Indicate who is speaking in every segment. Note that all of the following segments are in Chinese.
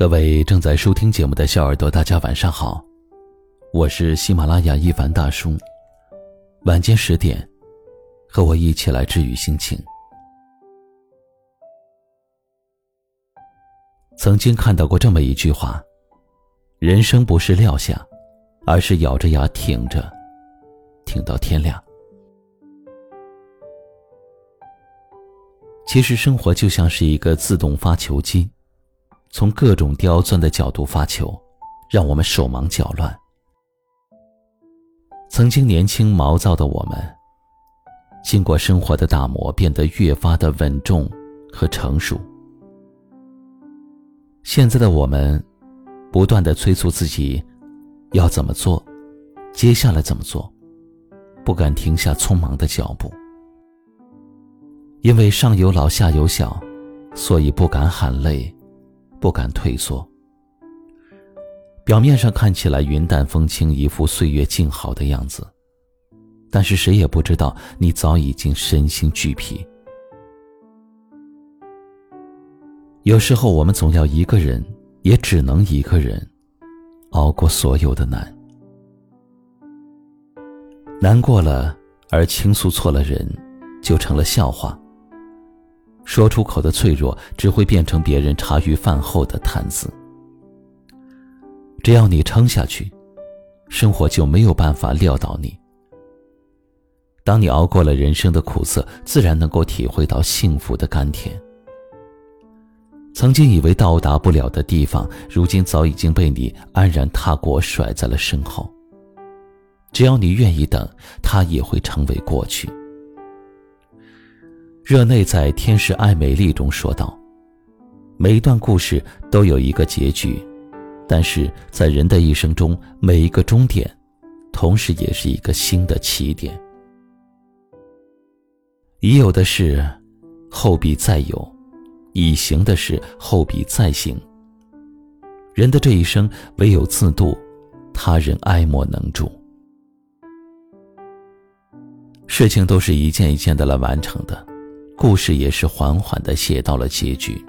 Speaker 1: 各位正在收听节目的小耳朵，大家晚上好，我是喜马拉雅一凡大叔。晚间十点，和我一起来治愈心情。曾经看到过这么一句话：人生不是撂下，而是咬着牙挺着，挺到天亮。其实生活就像是一个自动发球机。从各种刁钻的角度发球，让我们手忙脚乱。曾经年轻毛躁的我们，经过生活的打磨，变得越发的稳重和成熟。现在的我们，不断的催促自己，要怎么做，接下来怎么做，不敢停下匆忙的脚步。因为上有老下有小，所以不敢喊累。不敢退缩。表面上看起来云淡风轻，一副岁月静好的样子，但是谁也不知道你早已经身心俱疲。有时候我们总要一个人，也只能一个人，熬过所有的难。难过了而倾诉错了人，就成了笑话。说出口的脆弱，只会变成别人茶余饭后的谈资。只要你撑下去，生活就没有办法撂倒你。当你熬过了人生的苦涩，自然能够体会到幸福的甘甜。曾经以为到达不了的地方，如今早已经被你安然踏过，甩在了身后。只要你愿意等，它也会成为过去。热内在《天使爱美丽》中说道：“每一段故事都有一个结局，但是在人的一生中，每一个终点，同时也是一个新的起点。已有的事，后必再有；已行的事，后必再行。人的这一生，唯有自渡，他人爱莫能助。事情都是一件一件的来完成的。”故事也是缓缓的写到了结局。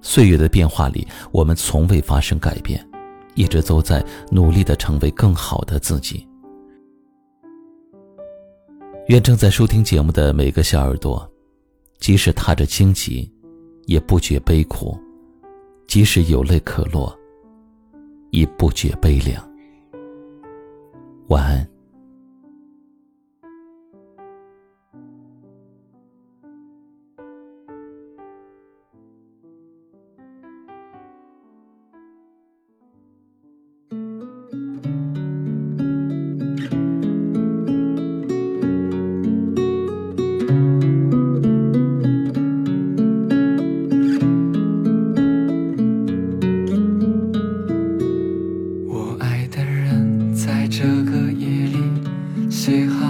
Speaker 1: 岁月的变化里，我们从未发生改变，一直都在努力的成为更好的自己。愿正在收听节目的每个小耳朵，即使踏着荆棘，也不觉悲苦；即使有泪可落，也不觉悲凉。晚安。
Speaker 2: 想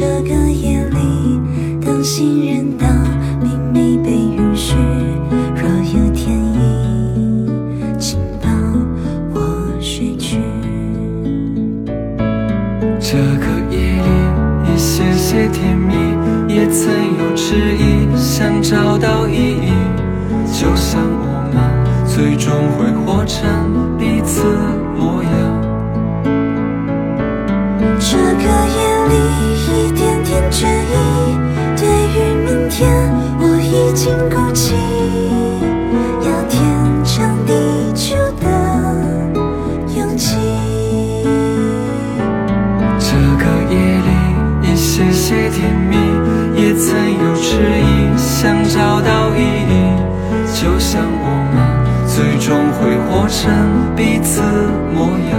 Speaker 3: 这个夜里，当信任到秘密被允许，若有天意，请抱我睡去。
Speaker 2: 这个夜里，一些些甜蜜，也曾有迟疑，想找到意义，就像我们最终会活成彼此模样。
Speaker 3: 这个夜里。倦意，对于明天，我已经鼓起要天长地久的勇气。
Speaker 2: 这个夜里，一些些甜蜜，也曾有迟疑，想找到意义。就像我们最终会活成彼此模样。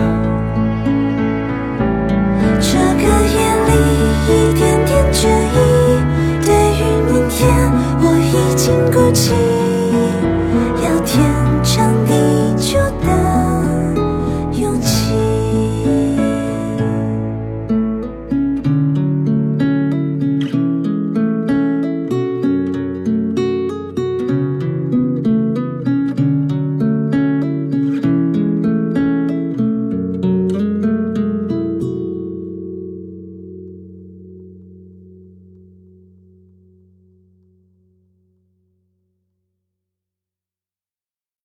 Speaker 2: 这个夜里一点。